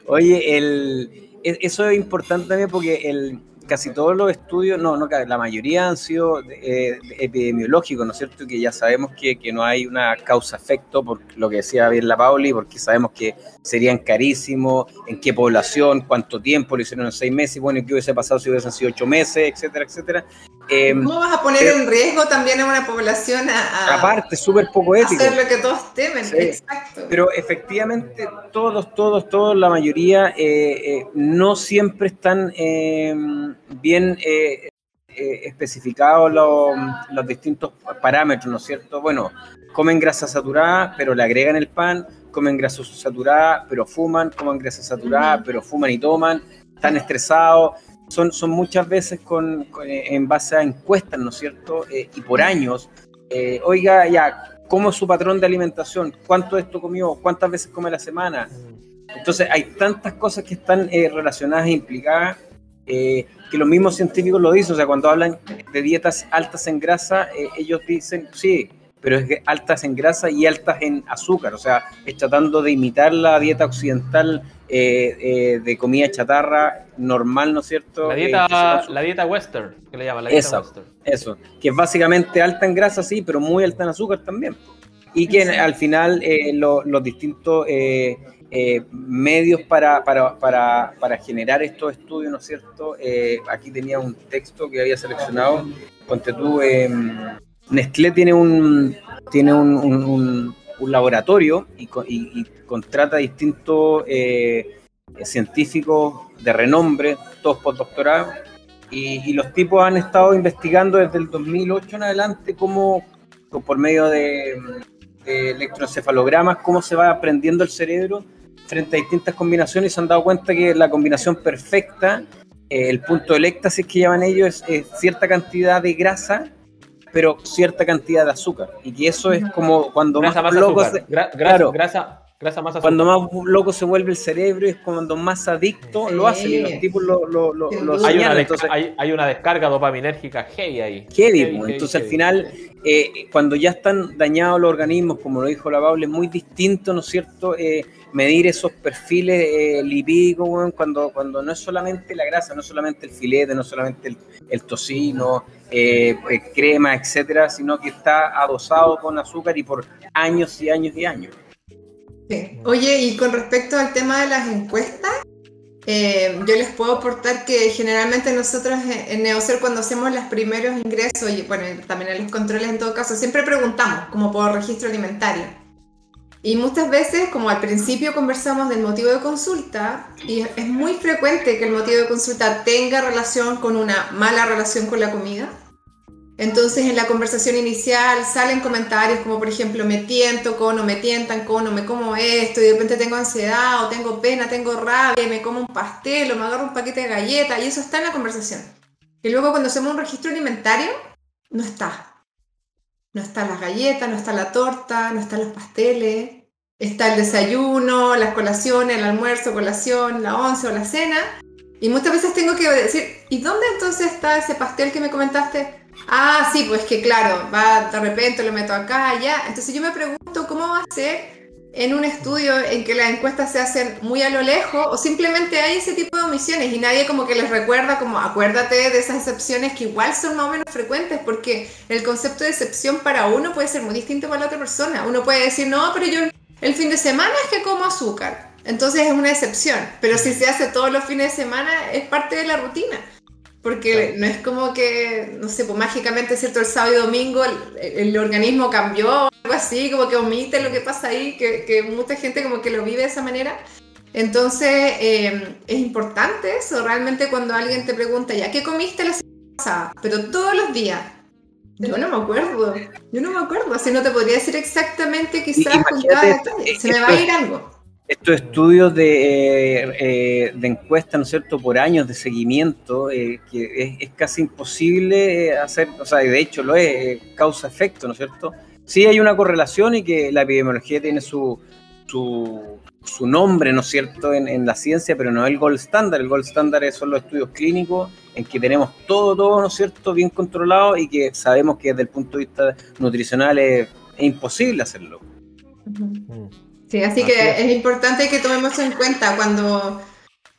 Oye, el, e-, eso es importante también porque el, casi todos los estudios, no, no, la mayoría han sido eh, epidemiológicos, ¿no es cierto? Que ya sabemos que, que no hay una causa-efecto, por lo que decía bien la Pauli, porque sabemos que serían carísimos, en qué población, cuánto tiempo, lo hicieron en seis meses, bueno, qué hubiese pasado si hubiesen sido ocho meses, etcétera, etcétera. Em, ¿Cómo vas a poner en riesgo también a una población a, aparte, súper poco ético. hacer lo que todos temen? Exacto. Pero efectivamente, todos, todos, todos, la mayoría eh, eh, no siempre están em, bien eh, especificados los, distintos parámetros, ¿no es cierto? Bueno, comen grasa saturada, pero le agregan el pan, comen grasa saturada, pero fuman, comen grasa saturada, pero fuman y toman, están estresados son, son muchas veces con, eh, en base a encuestas, ¿no es cierto? Eh, y por años. Eh, oiga, ya, ¿cómo es su patrón de alimentación? ¿Cuánto esto comió? ¿Cuántas veces come la semana? Entonces hay tantas cosas que están relacionadas e implicadas que los mismos científicos lo dicen. O sea, cuando hablan de dietas altas en grasa, ellos dicen, sí, pero es altas en grasa y altas en azúcar, o sea, es tratando de imitar la dieta occidental eh, eh, de comida chatarra normal, ¿no es cierto? La dieta, eh, la dieta western, que le llaman la dieta western. Eso, que es básicamente alta en grasa, sí, pero muy alta en azúcar también. Y que al final los distintos medios para, para, para, para, generar estos estudios, ¿no es cierto? aquí tenía un texto que había seleccionado, ponte tú... Nestlé tiene un, tiene un, laboratorio y, contrata distintos eh, científicos de renombre, todos postdoctorados, y, y los tipos han estado investigando desde el 2008 en adelante cómo, por medio de, electroencefalogramas, cómo se va aprendiendo el cerebro frente a distintas combinaciones y se han dado cuenta que la combinación perfecta, eh, el punto del éxtasis que llaman ellos, es cierta cantidad de grasa pero cierta cantidad de azúcar. Y que eso es como cuando más, loco se, claro, grasa, grasa más Cuando más loco se vuelve el cerebro es cuando más adicto lo hacen y los tipos lo, lo, lo, hay, una entonces, hay, una descarga dopaminérgica heavy ahí. Heavy, pues. entonces al final, eh, cuando ya están dañados los organismos, como lo dijo la Paula, es muy distinto, ¿no es cierto? Eh, medir esos perfiles eh, lipídicos, cuando, cuando no es solamente la grasa, no es solamente el filete, no es solamente el, tocino, eh, eh, crema, etcétera, sino que está adosado con azúcar y por años y años y años. Oye, y con respecto al tema de las encuestas, yo les puedo aportar que generalmente nosotros en Neocer cuando hacemos los primeros ingresos y bueno, también en los controles en todo caso, siempre preguntamos como por registro alimentario. Y muchas veces, como al principio conversamos del motivo de consulta, y es muy frecuente que el motivo de consulta tenga relación con una mala relación con la comida. Entonces en la conversación inicial salen comentarios como por ejemplo me tiento con o me tientan con o me como esto y de repente tengo ansiedad o tengo pena, tengo rabia me como un pastel o me agarro un paquete de galletas y eso está en la conversación. Y luego cuando hacemos un registro alimentario, no está. No están las galletas, no está la torta, no están los pasteles, está el desayuno, las colaciones, el almuerzo, colación, la once o la cena. Y muchas veces tengo que decir, ¿y dónde entonces está ese pastel que me comentaste? Ah, sí, pues que claro, va de repente, lo meto acá, allá. Entonces yo me pregunto, ¿cómo va a ser en un estudio en que las encuestas se hacen muy a lo lejos o simplemente hay ese tipo de omisiones y nadie como que les recuerda como acuérdate de esas excepciones que igual son más o menos frecuentes porque el concepto de excepción para uno puede ser muy distinto para la otra persona. Uno puede decir, no, pero yo el fin de semana es que como azúcar. Entonces es una excepción, pero si se hace todos los fines de semana es parte de la rutina. Porque no es como que, no sé, pues mágicamente, ¿cierto? El sábado y domingo el, organismo cambió, algo así, como que omite lo que pasa ahí, que, que mucha gente como que lo vive de esa manera. Entonces, em, es importante eso, realmente cuando alguien te pregunta, ¿ya qué comiste la semana pasada? Pero todos los días. Yo no me acuerdo, yo no me acuerdo, así no te podría decir exactamente quizás cada se me va a ir algo estos estudios de, eh, eh, de encuesta, ¿no es cierto?, por años de seguimiento, eh, que es, casi imposible hacer, o sea, de hecho lo es, causa-efecto, ¿no es cierto? Sí hay una correlación y que la epidemiología tiene su, su, su nombre, ¿no es cierto?, en, en, la ciencia, pero no es el gold standard. El gold standard son los estudios clínicos en que tenemos todo, todo, ¿no es cierto?, bien controlado y que sabemos que desde el punto de vista nutricional es, imposible hacerlo. Sí, así, que es. importante que tomemos en cuenta cuando,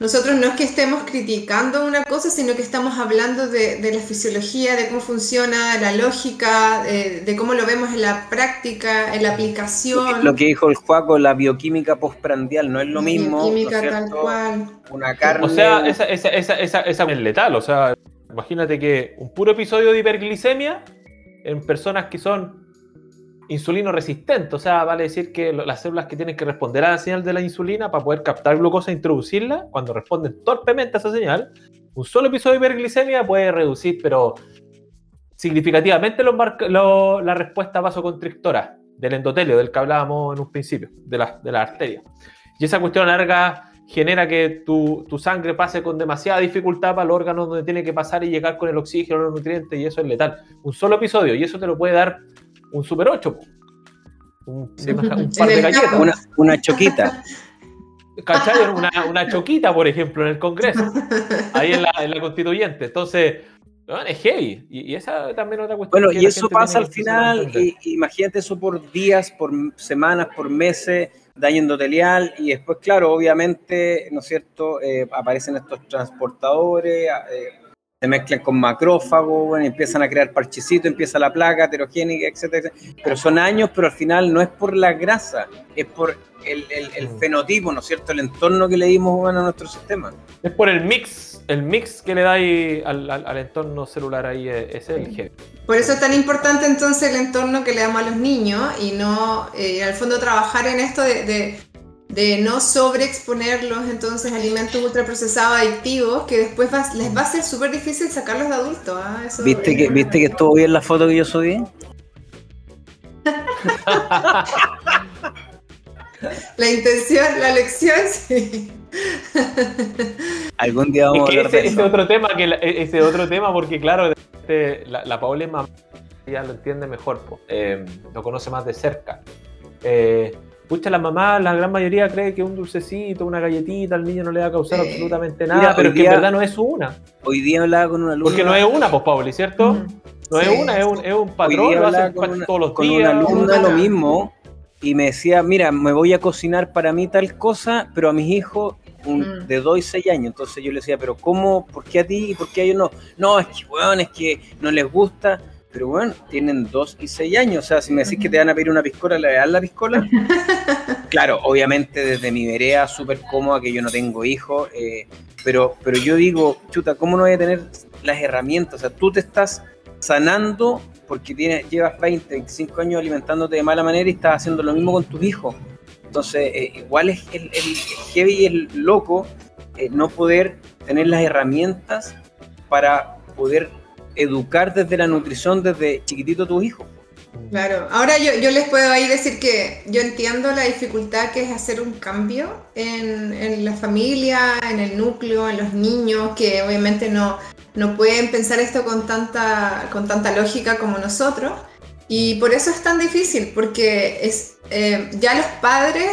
nosotros no es que estemos criticando una cosa, sino que estamos hablando de, la fisiología, de cómo funciona, la lógica, de, cómo lo vemos en la práctica, en la aplicación. Lo que dijo el Juaco, la bioquímica postprandial, no es lo mismo. Bioquímica tal cual. Una carne. O sea, esa, esa, esa, esa, esa es letal. O sea, imagínate que un puro episodio de hiperglicemia en personas que son insulino resistente, o sea, vale decir que las células que tienen que responder a la señal de la insulina para poder captar glucosa e introducirla, cuando responden torpemente a esa señal, un solo episodio de hiperglicemia puede reducir, pero significativamente la respuesta vasoconstrictora del endotelio, del que hablábamos en un principio, de la, de la arteria. Y esa cuestión larga genera que tu, tu, sangre pase con demasiada dificultad para los órganos donde tiene que pasar y llegar con el oxígeno, los nutrientes, y eso es letal. Un solo episodio, y eso te lo puede dar un Super 8. Un, par de galletas. Una, choquita. ¿Cachai? Una, una, choquita, por ejemplo, en el Congreso. Ahí en la, en la constituyente. Entonces, es heavy. Y, esa también es otra cuestión. Bueno, y eso pasa al final. imagínate eso por días, por semanas, por meses daño endotelial y después, claro, obviamente, ¿no es cierto?, eh, aparecen estos transportadores, eh, se mezclan con macrófagos, bueno, empiezan a crear parchecitos, empieza la placa heterogénica, etcétera, Pero son años, pero al final no es por la grasa, es por el, mm. fenotipo, ¿no es cierto? El entorno que le dimos a nuestro sistema. Es por el mix, el mix que le da al, entorno celular ahí, es el gen. Por eso es tan importante entonces el entorno que le damos a los niños y no, eh, al fondo, trabajar en esto de de no sobreexponerlos entonces a alimentos ultraprocesados adictivos que después les va a ser súper difícil sacarlos de adultos. ¿ah? ¿Viste, que, ¿Viste que estuvo bien la foto que yo subí? la intención, la lección, sí. Algún día vamos a hablar ese, otro tema que e, ese otro tema porque claro este, la, la Paula es mamá ya lo entiende mejor eh, lo conoce más de cerca eh, Pucha, la mamá, la gran mayoría cree que un dulcecito, una galletita al niño no le va a causar absolutamente nada, pero que en verdad no es una. Hoy día hablaba con una alumna. Porque no es una, pues, Pauli, ¿cierto? No es una, es un, es un patrón, lo hacen todos los con días. Con una alumna lo mismo, y me decía, mira, me voy a cocinar para mí tal cosa, pero a mis hijos un, de 2 y 6 años. Entonces yo le decía, pero ¿cómo? ¿Por qué a ti y por qué a ellos no? No, es que, bueno, es que no les gusta pero bueno, tienen 2 y 6 años. O sea, si me decís que te van a pedir una piscola, ¿le dan la piscola? claro, obviamente desde mi vereda súper cómoda, que yo no tengo hijos, eh, pero, pero yo digo, chuta, ¿cómo no voy a tener las herramientas? O sea, tú te estás sanando porque tienes, llevas 20, 25 años alimentándote de mala manera y estás haciendo lo mismo con tus hijos. Entonces, eh, igual es el, el, heavy y el loco eh, no poder tener las herramientas para poder educar desde la nutrición desde chiquitito a tus hijos. Claro, ahora yo, yo, les puedo ahí decir que yo entiendo la dificultad que es hacer un cambio en, en, la familia, en el núcleo, en los niños, que obviamente no, no pueden pensar esto con tanta, con tanta lógica como nosotros. Y por eso es tan difícil, porque es, eh, ya los padres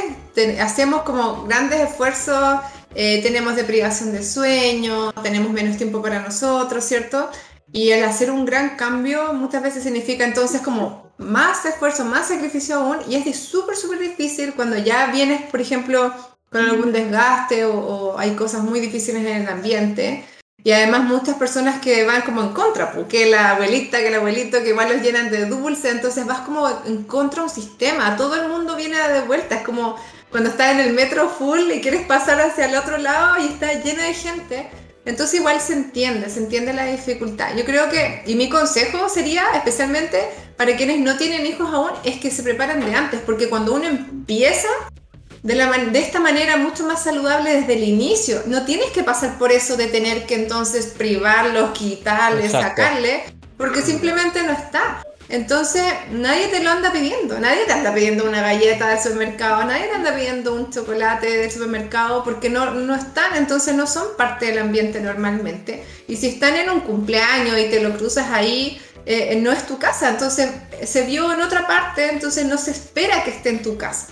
hacemos como grandes esfuerzos, eh, tenemos deprivación de sueño, tenemos menos tiempo para nosotros, ¿cierto? Y el hacer un gran cambio muchas veces significa entonces como más esfuerzo, más sacrificio aún, y es súper, súper difícil cuando ya vienes, por ejemplo, con algún desgaste o, hay cosas muy difíciles en el ambiente. Y además muchas personas que van como en contra, porque la abuelita, que el abuelito, que igual los llenan de dulce, entonces vas como en contra de un sistema, todo el mundo viene de vuelta, es como cuando estás en el metro full y quieres pasar hacia el otro lado y está lleno de gente, entonces igual se entiende, se entiende la dificultad. Yo creo que, y mi consejo sería, especialmente para quienes no tienen hijos aún, es que se preparen de antes, porque cuando uno empieza de, la de esta manera mucho más saludable desde el inicio, no tienes que pasar por eso de tener que entonces privarlos, quitarles, sacarle, porque simplemente no está. Entonces, nadie te lo anda pidiendo, nadie te anda pidiendo una galleta del supermercado, nadie te anda pidiendo un chocolate del supermercado porque no, no están, entonces no son parte del ambiente normalmente. Y si están en un cumpleaños y te lo cruzas ahí, eh, no es tu casa, entonces se vio en otra parte, entonces no se espera que esté en tu casa.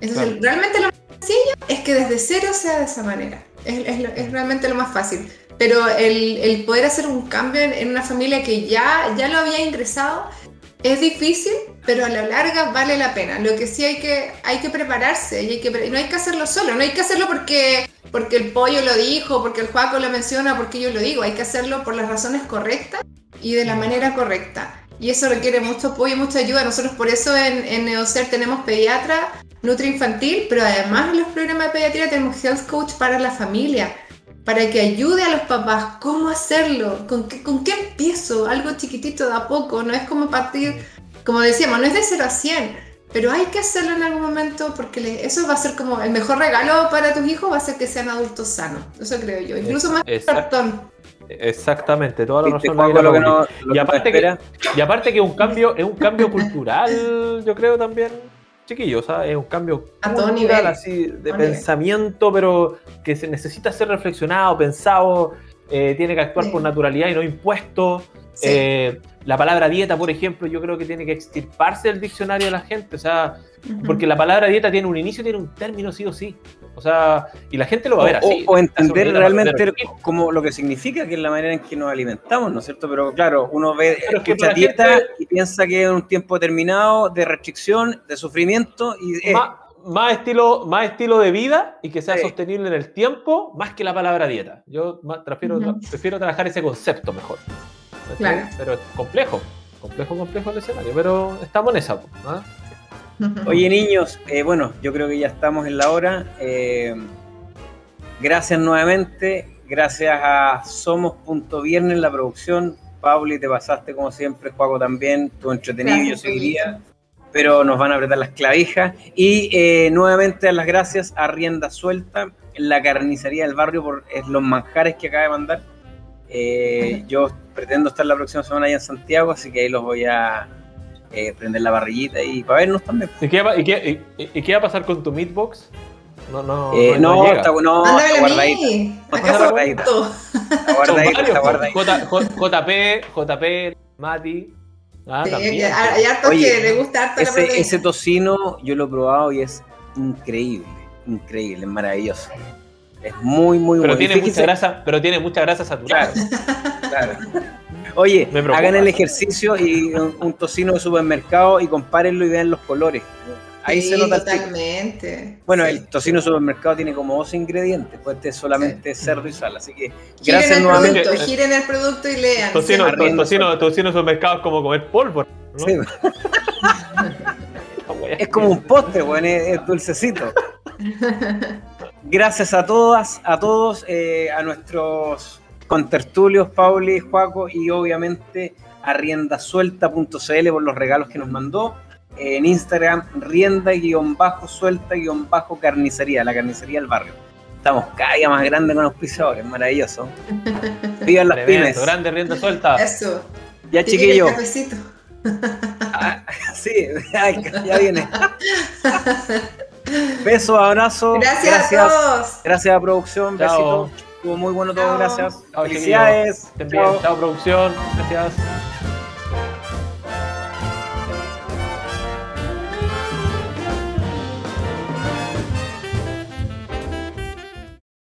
Entonces, realmente lo más sencillo es que desde cero sea de esa manera, es, es, es realmente lo más fácil. Pero el, el, poder hacer un cambio en, en, una familia que ya, ya lo había ingresado es difícil, pero a la larga vale la pena. Lo que sí hay que, hay que prepararse y, hay que, no hay que hacerlo solo, no hay que hacerlo porque, porque el pollo lo dijo, porque el Juaco lo menciona, porque yo lo digo. Hay que hacerlo por las razones correctas y de la manera correcta. Y eso requiere mucho apoyo y mucha ayuda. Nosotros por eso en, en Neocer tenemos pediatra, nutri infantil, pero además en los programas de pediatría tenemos health coach para la familia, para que ayude a los papás cómo hacerlo, con qué, con qué empiezo, algo chiquitito de a poco, no es como partir, como decíamos, no es de 0 a 100, pero hay que hacerlo en algún momento porque eso va a ser como el mejor regalo para tus hijos, va a ser que sean adultos sanos, eso creo yo, incluso más que cartón. Exactamente, toda la razón. y, aparte que, y aparte que un cambio, es un cambio cultural, yo creo también, chiquillos, es un cambio a todo nivel, así de pensamiento, pero que se necesita ser reflexionado, pensado, eh, tiene que actuar por naturalidad y no impuesto. Eh, la palabra dieta, por ejemplo, yo creo que tiene que extirparse del diccionario de la gente, o sea, porque la palabra dieta tiene un inicio, tiene un término sí o sí, o sea, y la gente lo va a ver así. O, entender realmente como lo que significa, que es la manera en que nos alimentamos, ¿no es cierto? Pero claro, uno ve, escucha dieta y piensa que es un tiempo determinado de restricción, de sufrimiento y... Más, estilo, más estilo de vida y que sea sostenible en el tiempo, más que la palabra dieta. Yo prefiero, prefiero trabajar ese concepto mejor. Pero es complejo, complejo, complejo el escenario, pero estamos en esa. ¿ah? Oye, niños, eh, bueno, yo creo que ya estamos en la hora. Eh, gracias nuevamente, gracias a Somos.viernes la producción. Pauli, te pasaste como siempre, Juaco también, tu entretenido, yo seguiría, pero nos van a apretar las clavijas. Y eh, nuevamente las gracias a Rienda Suelta, la carnicería del barrio, por los manjares que acaba de mandar. yo pretendo estar la próxima semana allá en Santiago, así que ahí los voy a eh, prender la barrillita y para vernos también. ¿Y qué, va, y, qué, y, qué, va a pasar con tu meatbox? No, no, eh, no, no, está, no, está guardadita. Está guardadita. Está guardadita, JP, JP, Mati. Ah, sí, también. Hay hartos que le gusta harto ese, la ese tocino yo lo he probado y es increíble, increíble, es maravilloso. Es muy, muy pero bueno. Tiene mucha grasa, pero tiene mucha grasa saturada. Claro. Oye, hagan el ejercicio y un, tocino de supermercado y compárenlo y vean los colores. Ahí se nota totalmente. Bueno, el tocino de supermercado tiene como dos ingredientes, pues este es solamente cerdo y sal, así que gracias nuevamente. Producto, giren el producto y lean. Tocino, tocino, tocino de supermercado es como comer polvo, ¿no? Sí. es como un postre, bueno, es dulcecito. Gracias a todas, a todos, eh, a nuestros contertulios, Pauli, Juaco y obviamente a riendasuelta.cl por los regalos que nos mandó. En Instagram, rienda-suelta-carnicería, la carnicería del barrio. Estamos cada día más grande con los pisadores, maravilloso. Vivan las pymes. Grande rienda suelta. Eso. Ya chiquillo. Ah, sí, ya viene. Besos, abrazo. Gracias, gracias, a todos. Gracias a producción. Chao. Besito. Estuvo muy bueno todo, gracias. Felicidades. Chao. Chao, producción. Gracias.